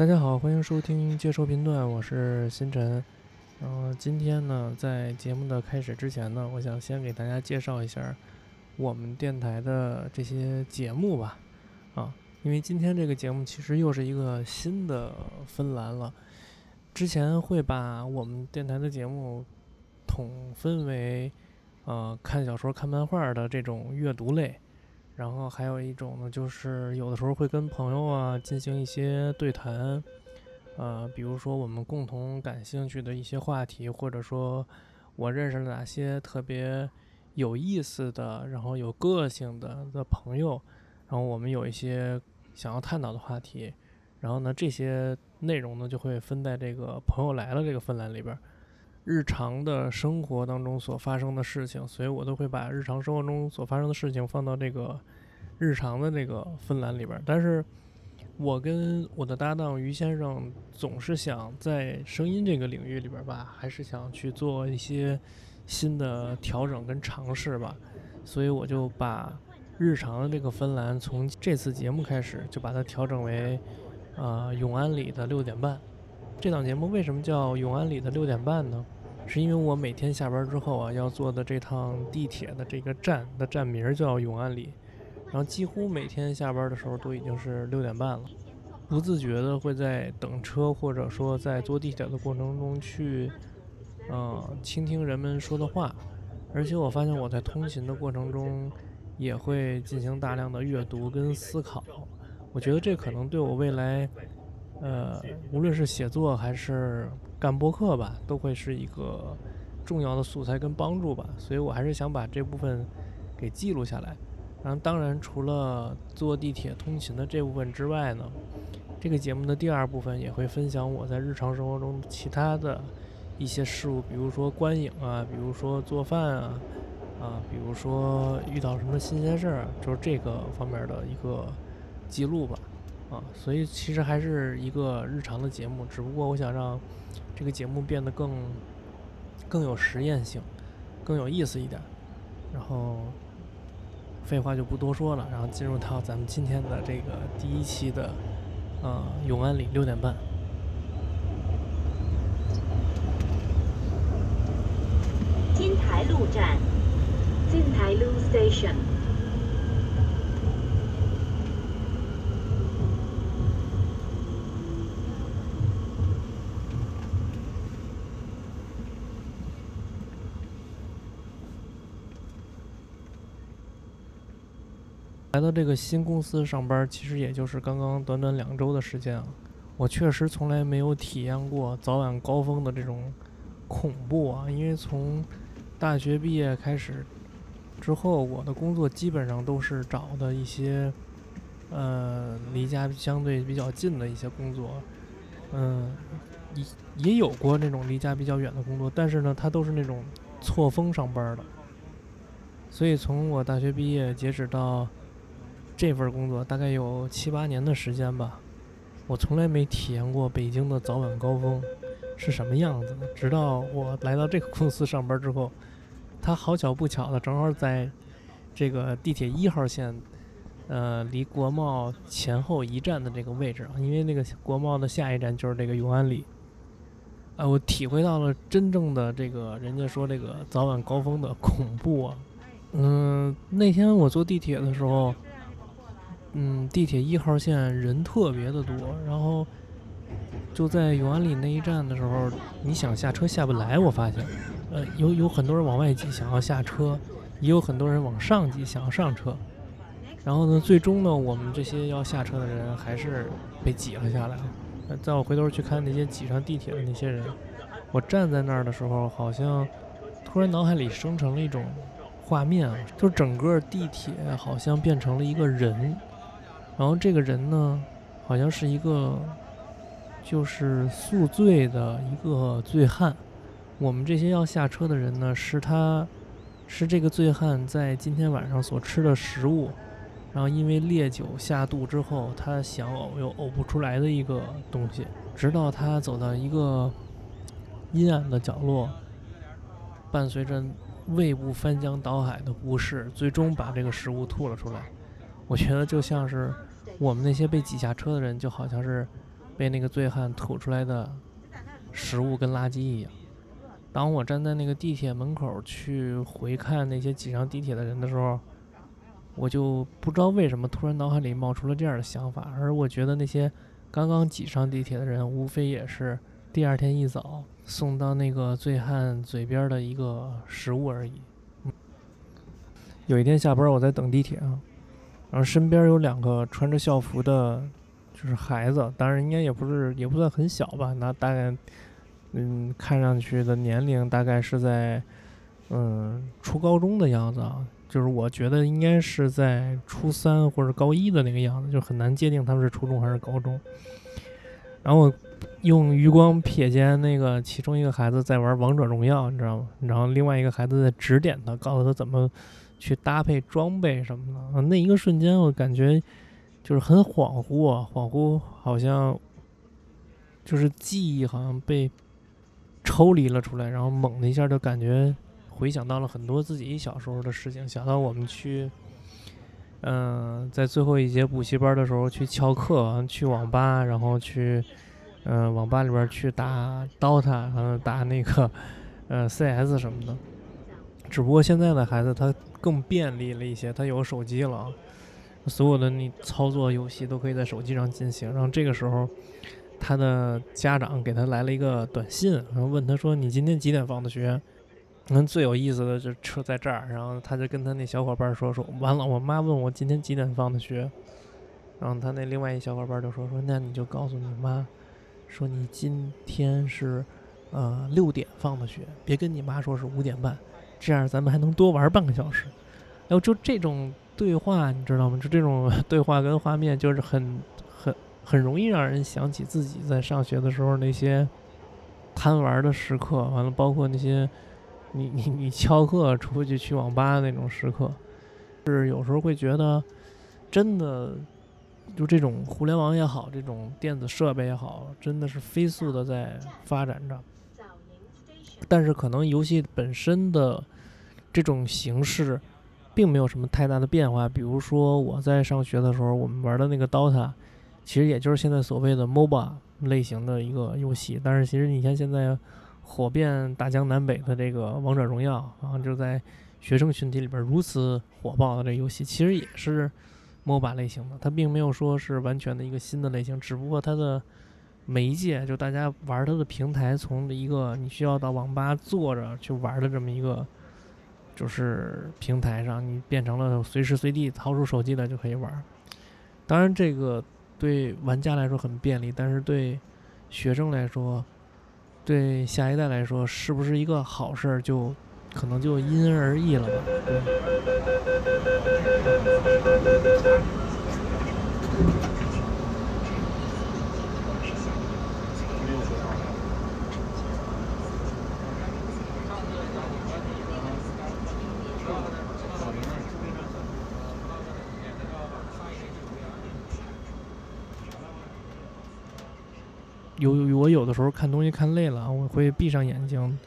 大家好，欢迎收听接收频段，我是星辰。然后今天呢，在节目的开始之前呢，我想先给大家介绍一下我们电台的这些节目吧。啊，因为今天这个节目其实又是一个新的分栏了。之前会把我们电台的节目统分为呃看小说、看漫画的这种阅读类。然后还有一种呢，就是有的时候会跟朋友啊进行一些对谈，呃，比如说我们共同感兴趣的一些话题，或者说我认识了哪些特别有意思的、然后有个性的的朋友，然后我们有一些想要探讨的话题，然后呢，这些内容呢就会分在这个朋友来了这个分栏里边。日常的生活当中所发生的事情，所以我都会把日常生活中所发生的事情放到这个日常的这个分栏里边。但是，我跟我的搭档于先生总是想在声音这个领域里边吧，还是想去做一些新的调整跟尝试吧。所以我就把日常的这个分栏从这次节目开始就把它调整为呃永安里的六点半。这档节目为什么叫永安里的六点半呢？是因为我每天下班之后啊，要坐的这趟地铁的这个站的站名叫永安里，然后几乎每天下班的时候都已经是六点半了，不自觉的会在等车或者说在坐地铁的过程中去，呃，倾听人们说的话，而且我发现我在通勤的过程中也会进行大量的阅读跟思考，我觉得这可能对我未来。呃，无论是写作还是干播客吧，都会是一个重要的素材跟帮助吧。所以我还是想把这部分给记录下来。然后，当然除了坐地铁通勤的这部分之外呢，这个节目的第二部分也会分享我在日常生活中其他的一些事物，比如说观影啊，比如说做饭啊，啊，比如说遇到什么新鲜事儿，就是这个方面的一个记录吧。啊，所以其实还是一个日常的节目，只不过我想让这个节目变得更更有实验性，更有意思一点。然后废话就不多说了，然后进入到咱们今天的这个第一期的呃永安里六点半。金台路站，金台路 Station。来到这个新公司上班，其实也就是刚刚短短两周的时间啊。我确实从来没有体验过早晚高峰的这种恐怖啊。因为从大学毕业开始之后，我的工作基本上都是找的一些呃离家相对比较近的一些工作，嗯，也也有过那种离家比较远的工作，但是呢，它都是那种错峰上班的。所以从我大学毕业截止到这份工作大概有七八年的时间吧，我从来没体验过北京的早晚高峰是什么样子。直到我来到这个公司上班之后，他好巧不巧的正好在这个地铁一号线，呃，离国贸前后一站的这个位置啊，因为那个国贸的下一站就是这个永安里。啊，我体会到了真正的这个人家说这个早晚高峰的恐怖啊。嗯，那天我坐地铁的时候。嗯，地铁一号线人特别的多，然后就在永安里那一站的时候，你想下车下不来。我发现，呃，有有很多人往外挤想要下车，也有很多人往上挤想要上车。然后呢，最终呢，我们这些要下车的人还是被挤了下来。在我回头去看那些挤上地铁的那些人，我站在那儿的时候，好像突然脑海里生成了一种画面啊，就是整个地铁好像变成了一个人。然后这个人呢，好像是一个就是宿醉的一个醉汉。我们这些要下车的人呢，是他，是这个醉汉在今天晚上所吃的食物。然后因为烈酒下肚之后，他想呕又呕不出来的一个东西。直到他走到一个阴暗的角落，伴随着胃部翻江倒海的不适，最终把这个食物吐了出来。我觉得就像是。我们那些被挤下车的人，就好像是被那个醉汉吐出来的食物跟垃圾一样。当我站在那个地铁门口去回看那些挤上地铁的人的时候，我就不知道为什么突然脑海里冒出了这样的想法，而我觉得那些刚刚挤上地铁的人，无非也是第二天一早送到那个醉汉嘴边的一个食物而已。有一天下班，我在等地铁啊，然后身边有两个穿着校服的，就是孩子，当然应该也不是，也不算很小吧，那大概。嗯，看上去的年龄大概是在，嗯，初高中的样子啊，就是我觉得应该是在初三或者高一的那个样子，就很难界定他们是初中还是高中。然后用余光瞥见那个其中一个孩子在玩王者荣耀，你知道吗？然后另外一个孩子在指点他，告诉他怎么去搭配装备什么的。那一个瞬间，我感觉就是很恍惚啊，恍惚，好像就是记忆好像被。抽离了出来，然后猛的一下就感觉回想到了很多自己小时候的事情，想到我们去，嗯，在最后一节补习班的时候去翘课，去网吧，然后去，嗯，网吧里边去打 DOTA，嗯，打那个，呃，CS 什么的。只不过现在的孩子他更便利了一些，他有手机了，所有的你操作游戏都可以在手机上进行。然后这个时候。他的家长给他来了一个短信，然后问他说：“你今天几点放的学？”嗯，最有意思的就车在这儿，然后他就跟他那小伙伴说：“说完了，我妈问我今天几点放的学。”然后他那另外一小伙伴就说：“说那你就告诉你妈，说你今天是呃六点放的学，别跟你妈说是五点半，这样咱们还能多玩半个小时。”然后就这种对话，你知道吗？就这种 对话跟画面，就是很。很很容易让人想起自己在上学的时候那些贪玩的时刻，完了，包括那些你你你翘课出去去网吧那种时刻，是有时候会觉得，真的，就这种互联网也好，这种电子设备也好，真的是飞速的在发展着。但是可能游戏本身的这种形式，并没有什么太大的变化。比如说我在上学的时候，我们玩的那个 DOTA。其实也就是现在所谓的 MOBA 类型的一个游戏，但是其实你像现在火遍大江南北的这个王者荣耀，然后就在学生群体里边如此火爆的这游戏，其实也是 MOBA 类型的，它并没有说是完全的一个新的类型，只不过它的媒介就大家玩它的平台从一个你需要到网吧坐着去玩的这么一个就是平台上，你变成了随时随地掏出手机来就可以玩。当然这个。对玩家来说很便利，但是对学生来说，对下一代来说，是不是一个好事儿，就可能就因人而异了吧？对。有的时候看东西看累了，我会闭上眼睛，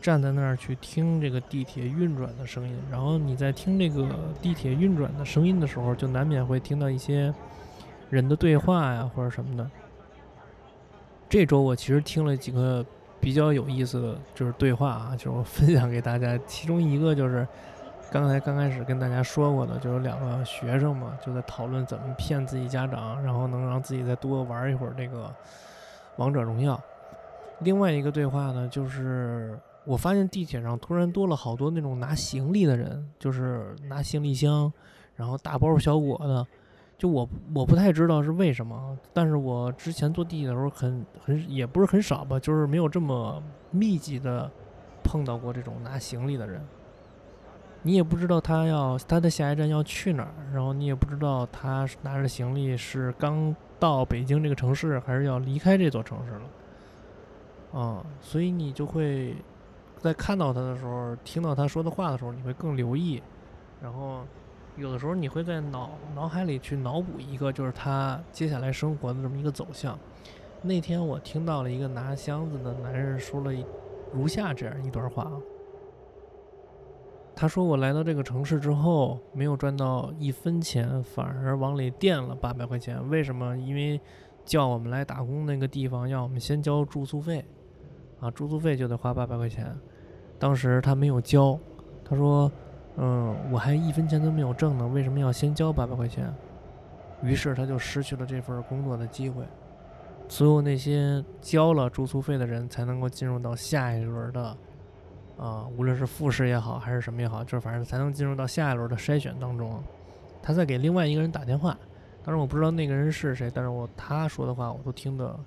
站在那儿去听这个地铁运转的声音。然后你在听这个地铁运转的声音的时候，就难免会听到一些人的对话呀，或者什么的。这周我其实听了几个比较有意思的就是对话啊，就是我分享给大家。其中一个就是刚才刚开始跟大家说过的，就是两个学生嘛，就在讨论怎么骗自己家长，然后能让自己再多玩一会儿这个。王者荣耀，另外一个对话呢，就是我发现地铁上突然多了好多那种拿行李的人，就是拿行李箱，然后大包小裹的，就我我不太知道是为什么，但是我之前坐地铁的时候很很也不是很少吧，就是没有这么密集的碰到过这种拿行李的人，你也不知道他要他的下一站要去哪儿，然后你也不知道他拿着行李是刚。到北京这个城市，还是要离开这座城市了，啊，所以你就会在看到他的时候，听到他说的话的时候，你会更留意，然后有的时候你会在脑脑海里去脑补一个，就是他接下来生活的这么一个走向。那天我听到了一个拿箱子的男人说了如下这样一段话。他说：“我来到这个城市之后，没有赚到一分钱，反而往里垫了八百块钱。为什么？因为叫我们来打工那个地方，要我们先交住宿费，啊，住宿费就得花八百块钱。当时他没有交，他说：“嗯，我还一分钱都没有挣呢，为什么要先交八百块钱？”于是他就失去了这份工作的机会。所有那些交了住宿费的人才能够进入到下一轮的，啊，无论是复试也好，还是什么也好，就是反正才能进入到下一轮的筛选当中。他在给另外一个人打电话，当然我不知道那个人是谁，但是我他说的话我都听得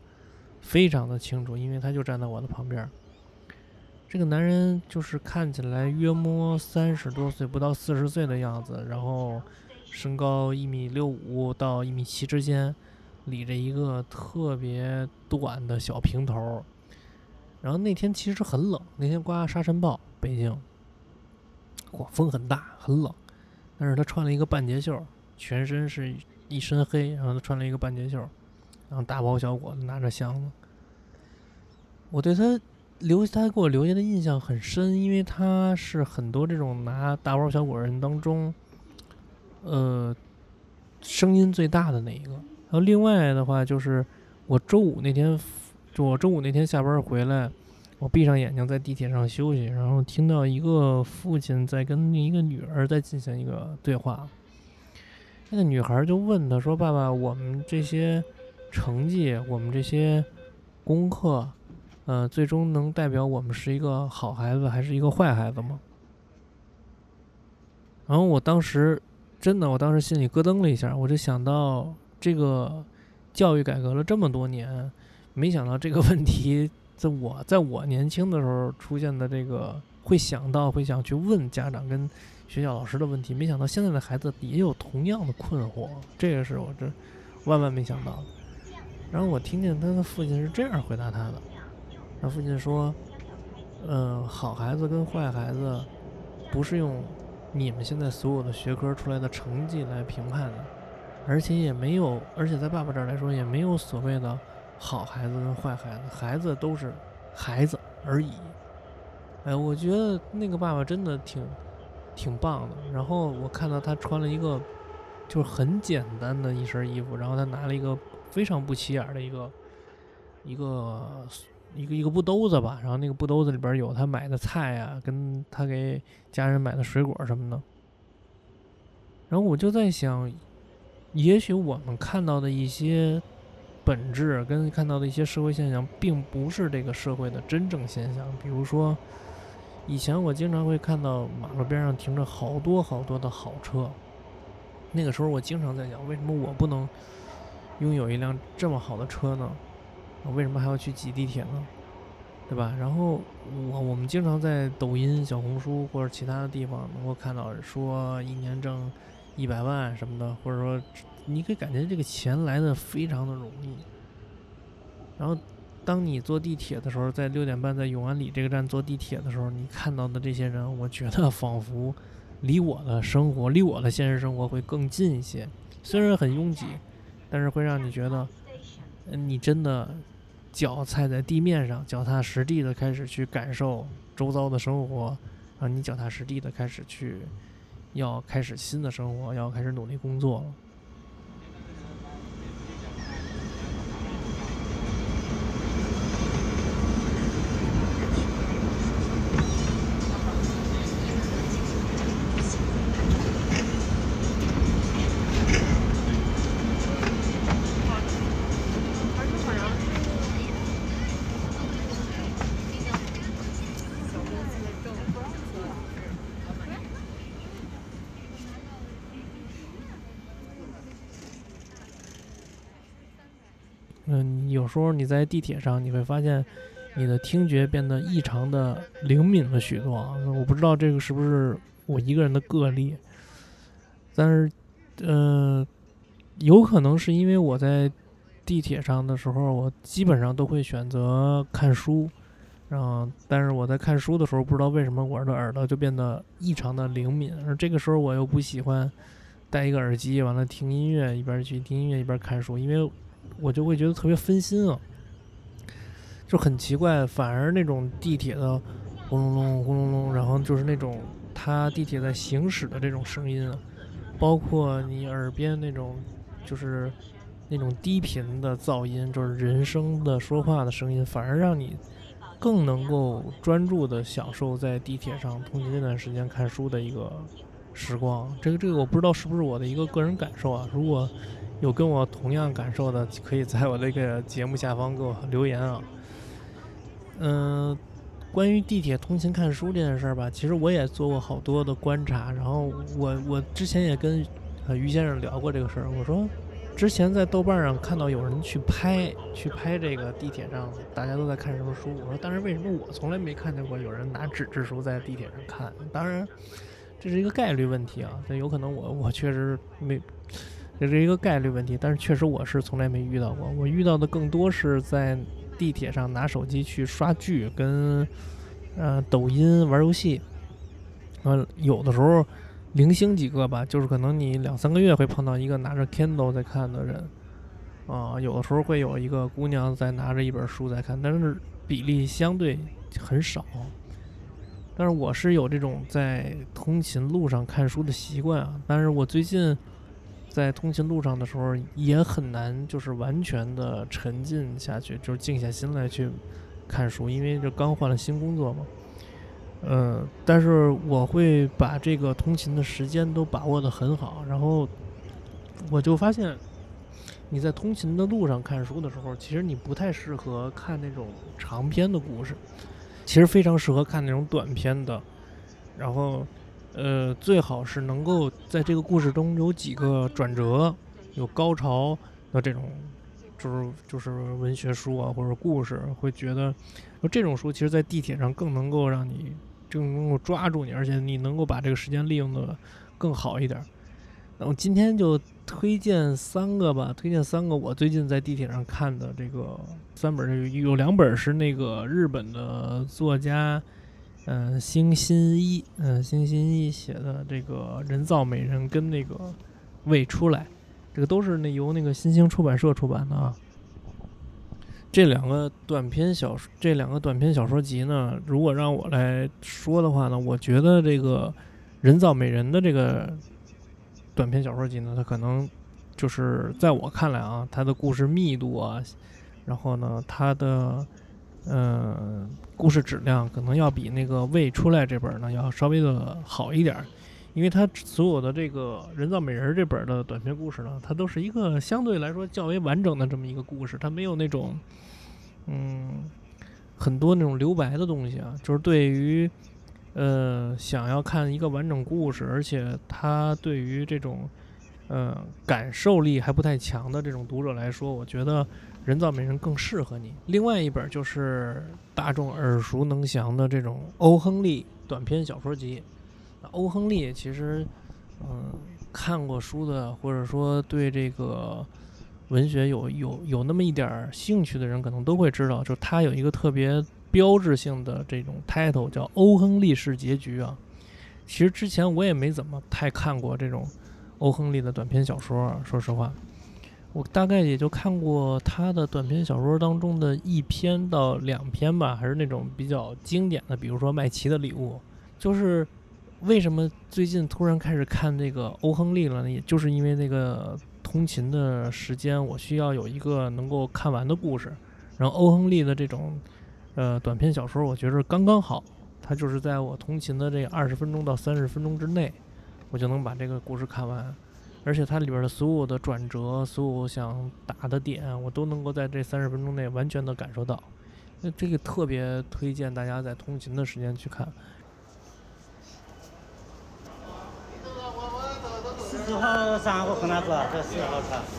非常的清楚，因为他就站在我的旁边。这个男人就是看起来约摸三十多岁，不到四十岁的样子，然后身高一米六五到一米七之间。理着一个特别短的小平头，然后那天其实很冷，那天刮沙尘暴，北京，哇，风很大，很冷。但是他穿了一个半截袖，全身是一身黑，然后他穿了一个半截袖，然后大包小裹的拿着箱子。我对他留他给我留下的印象很深，因为他是很多这种拿大包小裹人当中，呃，声音最大的那一个。然后另外的话就是，我周五那天，就我周五那天下班回来，我闭上眼睛在地铁上休息，然后听到一个父亲在跟一个女儿在进行一个对话。那个女孩就问他说：“爸爸，我们这些成绩，我们这些功课，呃，最终能代表我们是一个好孩子还是一个坏孩子吗？”然后我当时真的，我当时心里咯噔了一下，我就想到。这个教育改革了这么多年，没想到这个问题在我在我年轻的时候出现的这个会想到会想去问家长跟学校老师的问题，没想到现在的孩子也有同样的困惑，这个是我这万万没想到的。然后我听见他的父亲是这样回答他的，他父亲说：“嗯，好孩子跟坏孩子不是用你们现在所有的学科出来的成绩来评判的。”而且也没有，而且在爸爸这儿来说，也没有所谓的好孩子跟坏孩子，孩子都是孩子而已。哎，我觉得那个爸爸真的挺挺棒的。然后我看到他穿了一个就是很简单的一身衣服，然后他拿了一个非常不起眼的一个一个一个一个布兜子吧，然后那个布兜子里边有他买的菜啊，跟他给家人买的水果什么的。然后我就在想。也许我们看到的一些本质，跟看到的一些社会现象，并不是这个社会的真正现象。比如说，以前我经常会看到马路边上停着好多好多的好车，那个时候我经常在想，为什么我不能拥有一辆这么好的车呢？我为什么还要去挤地铁呢？对吧？然后我我们经常在抖音、小红书或者其他的地方能够看到说一年挣。一百万什么的，或者说，你可以感觉这个钱来的非常的容易。然后，当你坐地铁的时候，在六点半在永安里这个站坐地铁的时候，你看到的这些人，我觉得仿佛离我的生活，离我的现实生活会更近一些。虽然很拥挤，但是会让你觉得，你真的脚踩在地面上，脚踏实地的开始去感受周遭的生活，啊，你脚踏实地的开始去。要开始新的生活，要开始努力工作了。有时候你在地铁上，你会发现你的听觉变得异常的灵敏了许多。我不知道这个是不是我一个人的个例，但是，嗯，有可能是因为我在地铁上的时候，我基本上都会选择看书，然后，但是我在看书的时候，不知道为什么我的耳朵就变得异常的灵敏，而这个时候我又不喜欢戴一个耳机，完了听音乐，一边去听音乐一边看书，因为。我就会觉得特别分心啊，就很奇怪。反而那种地铁的轰隆隆、轰隆隆，然后就是那种它地铁在行驶的这种声音啊，包括你耳边那种就是那种低频的噪音，就是人声的说话的声音，反而让你更能够专注的享受在地铁上通勤这段时间看书的一个时光。这个这个我不知道是不是我的一个个人感受啊？如果有跟我同样感受的，可以在我这个节目下方给我留言啊。嗯，关于地铁通勤看书这件事儿吧，其实我也做过好多的观察。然后我我之前也跟呃于先生聊过这个事儿，我说。之前在豆瓣上看到有人去拍，去拍这个地铁上，大家都在看什么书。我说，但是为什么我从来没看见过有人拿纸质书在地铁上看？当然，这是一个概率问题啊。这有可能我我确实没，这是一个概率问题。但是确实我是从来没遇到过。我遇到的更多是在地铁上拿手机去刷剧，跟呃抖音玩游戏。嗯，有的时候。零星几个吧，就是可能你两三个月会碰到一个拿着 Kindle 在看的人，啊，有的时候会有一个姑娘在拿着一本书在看，但是比例相对很少。但是我是有这种在通勤路上看书的习惯啊，但是我最近在通勤路上的时候也很难，就是完全的沉浸下去，就是静下心来去看书，因为这刚换了新工作嘛。嗯，但是我会把这个通勤的时间都把握的很好，然后我就发现，你在通勤的路上看书的时候，其实你不太适合看那种长篇的故事，其实非常适合看那种短篇的，然后呃，最好是能够在这个故事中有几个转折、有高潮的这种，就是就是文学书啊或者故事，会觉得这种书其实，在地铁上更能够让你。更能够抓住你，而且你能够把这个时间利用的更好一点。那我今天就推荐三个吧，推荐三个我最近在地铁上看的这个三本，有两本是那个日本的作家，嗯，星新一，嗯，星新一写的这个人造美人跟那个未出来，这个都是那由那个新兴出版社出版的啊。这两个短篇小说，这两个短篇小说集呢，如果让我来说的话呢，我觉得这个人造美人的这个短篇小说集呢，它可能就是在我看来啊，它的故事密度啊，然后呢，它的嗯故事质量可能要比那个未出来这本呢要稍微的好一点。因为它所有的这个人造美人这本的短篇故事呢，它都是一个相对来说较为完整的这么一个故事，它没有那种，嗯，很多那种留白的东西啊。就是对于，呃，想要看一个完整故事，而且它对于这种，呃，感受力还不太强的这种读者来说，我觉得人造美人更适合你。另外一本就是大众耳熟能详的这种欧亨利短篇小说集。欧亨利其实，嗯，看过书的，或者说对这个文学有有有那么一点兴趣的人，可能都会知道，就是他有一个特别标志性的这种 title 叫《欧亨利式结局》啊。其实之前我也没怎么太看过这种欧亨利的短篇小说，说实话，我大概也就看过他的短篇小说当中的一篇到两篇吧，还是那种比较经典的，比如说《麦琪的礼物》，就是。为什么最近突然开始看这个欧亨利了呢？也就是因为那个通勤的时间，我需要有一个能够看完的故事。然后欧亨利的这种呃短篇小说，我觉着刚刚好，它就是在我通勤的这二十分钟到三十分钟之内，我就能把这个故事看完。而且它里边的所有的转折，所有想打的点，我都能够在这三十分钟内完全的感受到。那这个特别推荐大家在通勤的时间去看。四号三号和哪个？这四号车。